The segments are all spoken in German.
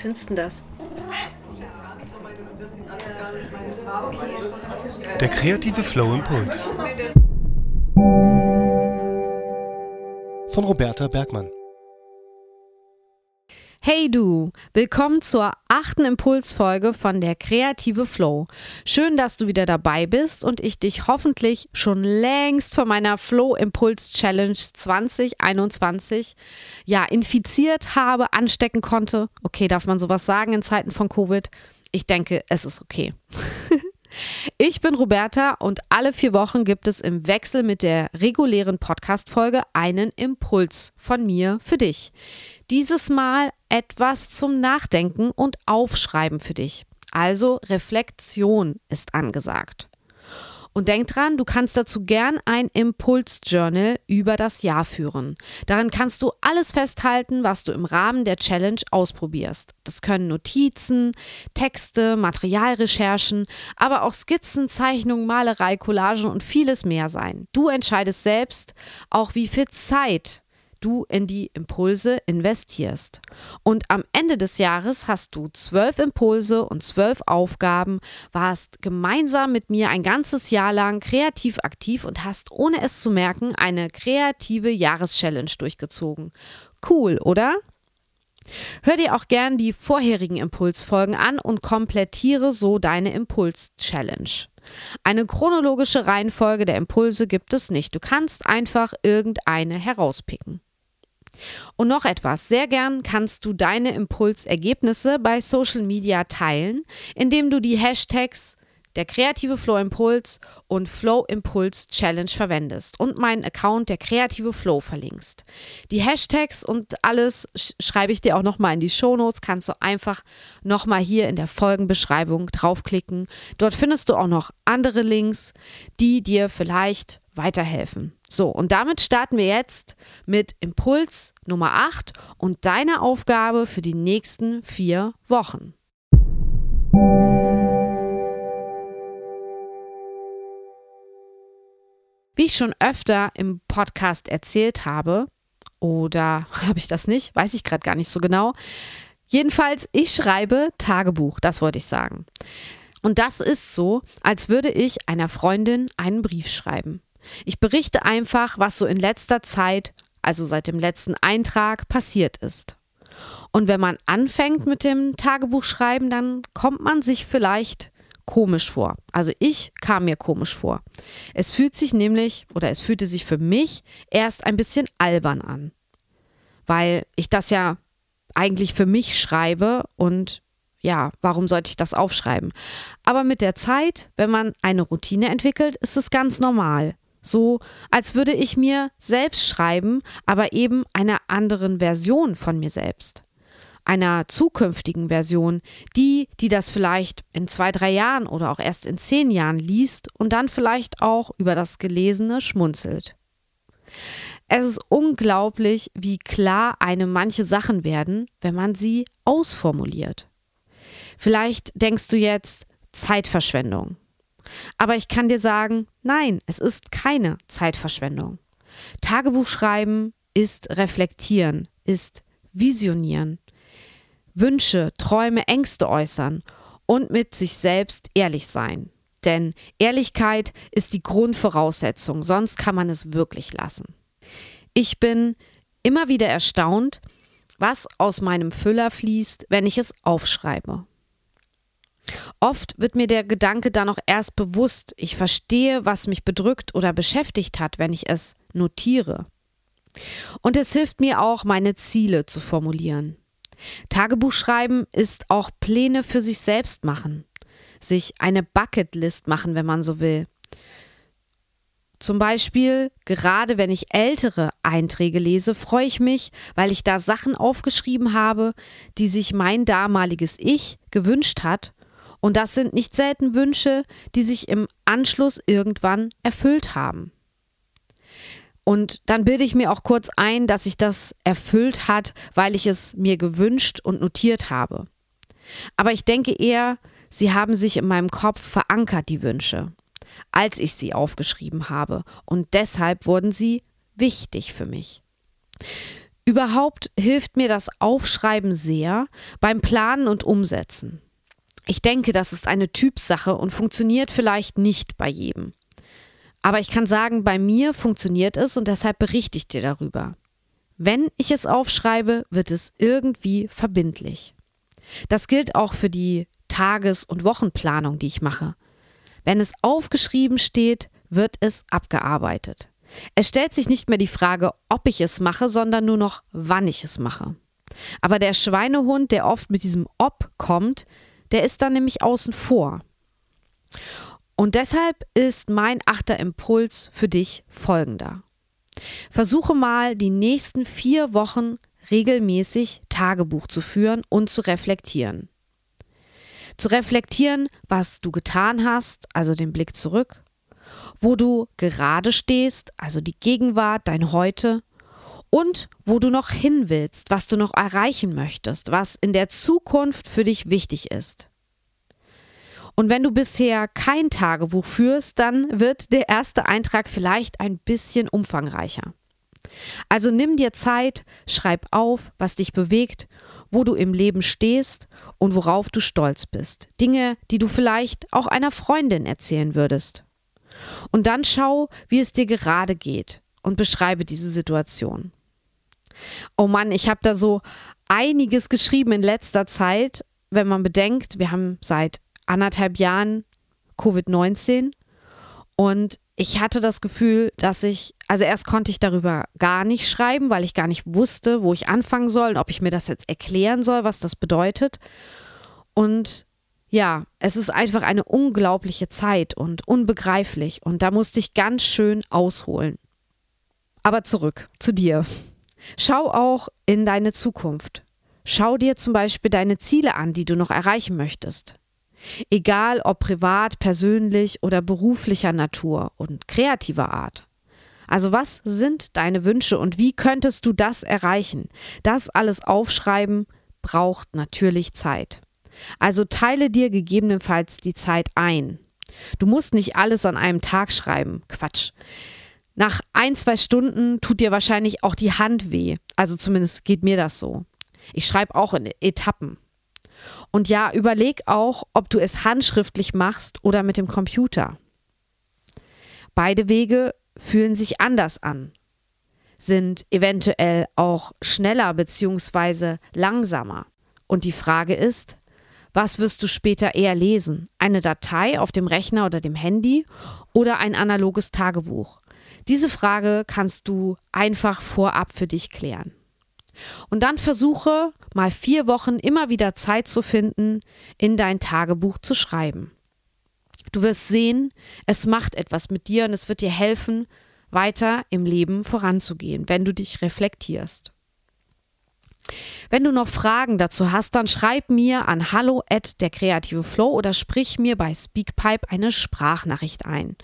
findest du das? Der kreative Flow Impuls. Von Roberta Bergmann. Hey du, willkommen zur achten Impulsfolge von der Kreative Flow. Schön, dass du wieder dabei bist und ich dich hoffentlich schon längst von meiner Flow Impuls Challenge 2021 ja infiziert habe, anstecken konnte. Okay, darf man sowas sagen in Zeiten von Covid? Ich denke, es ist okay. Ich bin Roberta und alle vier Wochen gibt es im Wechsel mit der regulären Podcast-Folge einen Impuls von mir für dich. Dieses Mal etwas zum Nachdenken und Aufschreiben für dich. Also Reflexion ist angesagt. Und denk dran, du kannst dazu gern ein Impulsjournal über das Jahr führen. Darin kannst du alles festhalten, was du im Rahmen der Challenge ausprobierst. Das können Notizen, Texte, Materialrecherchen, aber auch Skizzen, Zeichnungen, Malerei, Collagen und vieles mehr sein. Du entscheidest selbst auch, wie viel Zeit du in die Impulse investierst. Und am Ende des Jahres hast du zwölf Impulse und zwölf Aufgaben, warst gemeinsam mit mir ein ganzes Jahr lang kreativ aktiv und hast, ohne es zu merken, eine kreative Jahreschallenge durchgezogen. Cool, oder? Hör dir auch gern die vorherigen Impulsfolgen an und komplettiere so deine Impuls-Challenge. Eine chronologische Reihenfolge der Impulse gibt es nicht. Du kannst einfach irgendeine herauspicken. Und noch etwas, sehr gern kannst du deine Impulsergebnisse bei Social Media teilen, indem du die Hashtags der kreative Flow Impuls und Flow Impuls Challenge verwendest und meinen Account der kreative Flow verlinkst. Die Hashtags und alles schreibe ich dir auch nochmal in die Shownotes, kannst du einfach nochmal hier in der Folgenbeschreibung draufklicken. Dort findest du auch noch andere Links, die dir vielleicht weiterhelfen. So, und damit starten wir jetzt mit Impuls Nummer 8 und deiner Aufgabe für die nächsten vier Wochen. Wie ich schon öfter im Podcast erzählt habe, oder habe ich das nicht? Weiß ich gerade gar nicht so genau. Jedenfalls, ich schreibe Tagebuch, das wollte ich sagen. Und das ist so, als würde ich einer Freundin einen Brief schreiben. Ich berichte einfach, was so in letzter Zeit, also seit dem letzten Eintrag, passiert ist. Und wenn man anfängt mit dem Tagebuchschreiben, dann kommt man sich vielleicht komisch vor. Also ich kam mir komisch vor. Es fühlt sich nämlich oder es fühlte sich für mich erst ein bisschen albern an, weil ich das ja eigentlich für mich schreibe und ja, warum sollte ich das aufschreiben? Aber mit der Zeit, wenn man eine Routine entwickelt, ist es ganz normal. So, als würde ich mir selbst schreiben, aber eben einer anderen Version von mir selbst. Einer zukünftigen Version, die, die das vielleicht in zwei, drei Jahren oder auch erst in zehn Jahren liest und dann vielleicht auch über das Gelesene schmunzelt. Es ist unglaublich, wie klar einem manche Sachen werden, wenn man sie ausformuliert. Vielleicht denkst du jetzt Zeitverschwendung. Aber ich kann dir sagen, nein, es ist keine Zeitverschwendung. Tagebuch schreiben ist reflektieren, ist visionieren, Wünsche, Träume, Ängste äußern und mit sich selbst ehrlich sein. Denn Ehrlichkeit ist die Grundvoraussetzung, sonst kann man es wirklich lassen. Ich bin immer wieder erstaunt, was aus meinem Füller fließt, wenn ich es aufschreibe. Oft wird mir der Gedanke dann auch erst bewusst. Ich verstehe, was mich bedrückt oder beschäftigt hat, wenn ich es notiere. Und es hilft mir auch, meine Ziele zu formulieren. Tagebuch schreiben ist auch Pläne für sich selbst machen, sich eine Bucketlist machen, wenn man so will. Zum Beispiel, gerade wenn ich ältere Einträge lese, freue ich mich, weil ich da Sachen aufgeschrieben habe, die sich mein damaliges Ich gewünscht hat und das sind nicht selten Wünsche, die sich im Anschluss irgendwann erfüllt haben. Und dann bilde ich mir auch kurz ein, dass sich das erfüllt hat, weil ich es mir gewünscht und notiert habe. Aber ich denke eher, sie haben sich in meinem Kopf verankert, die Wünsche, als ich sie aufgeschrieben habe. Und deshalb wurden sie wichtig für mich. Überhaupt hilft mir das Aufschreiben sehr beim Planen und Umsetzen. Ich denke, das ist eine Typsache und funktioniert vielleicht nicht bei jedem. Aber ich kann sagen, bei mir funktioniert es und deshalb berichte ich dir darüber. Wenn ich es aufschreibe, wird es irgendwie verbindlich. Das gilt auch für die Tages- und Wochenplanung, die ich mache. Wenn es aufgeschrieben steht, wird es abgearbeitet. Es stellt sich nicht mehr die Frage, ob ich es mache, sondern nur noch, wann ich es mache. Aber der Schweinehund, der oft mit diesem Ob kommt, der ist dann nämlich außen vor. Und deshalb ist mein achter Impuls für dich folgender. Versuche mal die nächsten vier Wochen regelmäßig Tagebuch zu führen und zu reflektieren. Zu reflektieren, was du getan hast, also den Blick zurück, wo du gerade stehst, also die Gegenwart, dein Heute, und wo du noch hin willst, was du noch erreichen möchtest, was in der Zukunft für dich wichtig ist. Und wenn du bisher kein Tagebuch führst, dann wird der erste Eintrag vielleicht ein bisschen umfangreicher. Also nimm dir Zeit, schreib auf, was dich bewegt, wo du im Leben stehst und worauf du stolz bist. Dinge, die du vielleicht auch einer Freundin erzählen würdest. Und dann schau, wie es dir gerade geht und beschreibe diese Situation. Oh Mann, ich habe da so einiges geschrieben in letzter Zeit, wenn man bedenkt, wir haben seit anderthalb Jahren Covid-19 und ich hatte das Gefühl, dass ich, also erst konnte ich darüber gar nicht schreiben, weil ich gar nicht wusste, wo ich anfangen soll und ob ich mir das jetzt erklären soll, was das bedeutet. Und ja, es ist einfach eine unglaubliche Zeit und unbegreiflich und da musste ich ganz schön ausholen. Aber zurück zu dir. Schau auch in deine Zukunft. Schau dir zum Beispiel deine Ziele an, die du noch erreichen möchtest. Egal ob privat, persönlich oder beruflicher Natur und kreativer Art. Also was sind deine Wünsche und wie könntest du das erreichen? Das alles aufschreiben braucht natürlich Zeit. Also teile dir gegebenenfalls die Zeit ein. Du musst nicht alles an einem Tag schreiben. Quatsch. Nach ein, zwei Stunden tut dir wahrscheinlich auch die Hand weh. Also zumindest geht mir das so. Ich schreibe auch in Etappen. Und ja, überleg auch, ob du es handschriftlich machst oder mit dem Computer. Beide Wege fühlen sich anders an, sind eventuell auch schneller bzw. langsamer. Und die Frage ist, was wirst du später eher lesen? Eine Datei auf dem Rechner oder dem Handy oder ein analoges Tagebuch? Diese Frage kannst du einfach vorab für dich klären. Und dann versuche mal vier Wochen immer wieder Zeit zu finden, in dein Tagebuch zu schreiben. Du wirst sehen, es macht etwas mit dir und es wird dir helfen, weiter im Leben voranzugehen, wenn du dich reflektierst. Wenn du noch Fragen dazu hast, dann schreib mir an hallo at der kreative Flow oder sprich mir bei Speakpipe eine Sprachnachricht ein.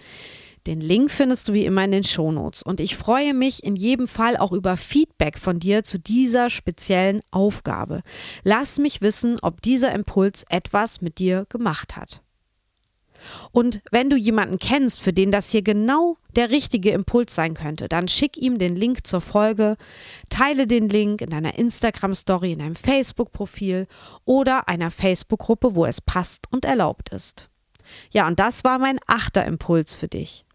Den Link findest du wie immer in den Shownotes. Und ich freue mich in jedem Fall auch über Feedback von dir zu dieser speziellen Aufgabe. Lass mich wissen, ob dieser Impuls etwas mit dir gemacht hat. Und wenn du jemanden kennst, für den das hier genau der richtige Impuls sein könnte, dann schick ihm den Link zur Folge, teile den Link in deiner Instagram-Story, in deinem Facebook-Profil oder einer Facebook-Gruppe, wo es passt und erlaubt ist. Ja, und das war mein achter Impuls für dich.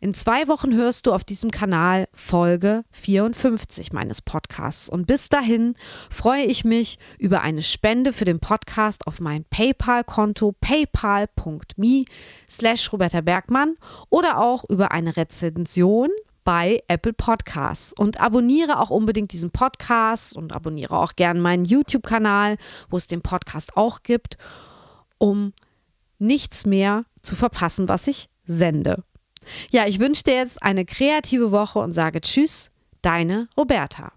In zwei Wochen hörst du auf diesem Kanal Folge 54 meines Podcasts. Und bis dahin freue ich mich über eine Spende für den Podcast auf mein PayPal-Konto paypal.me slash Roberta Bergmann oder auch über eine Rezension bei Apple Podcasts. Und abonniere auch unbedingt diesen Podcast und abonniere auch gerne meinen YouTube-Kanal, wo es den Podcast auch gibt, um nichts mehr zu verpassen, was ich sende. Ja, ich wünsche dir jetzt eine kreative Woche und sage Tschüss, deine Roberta.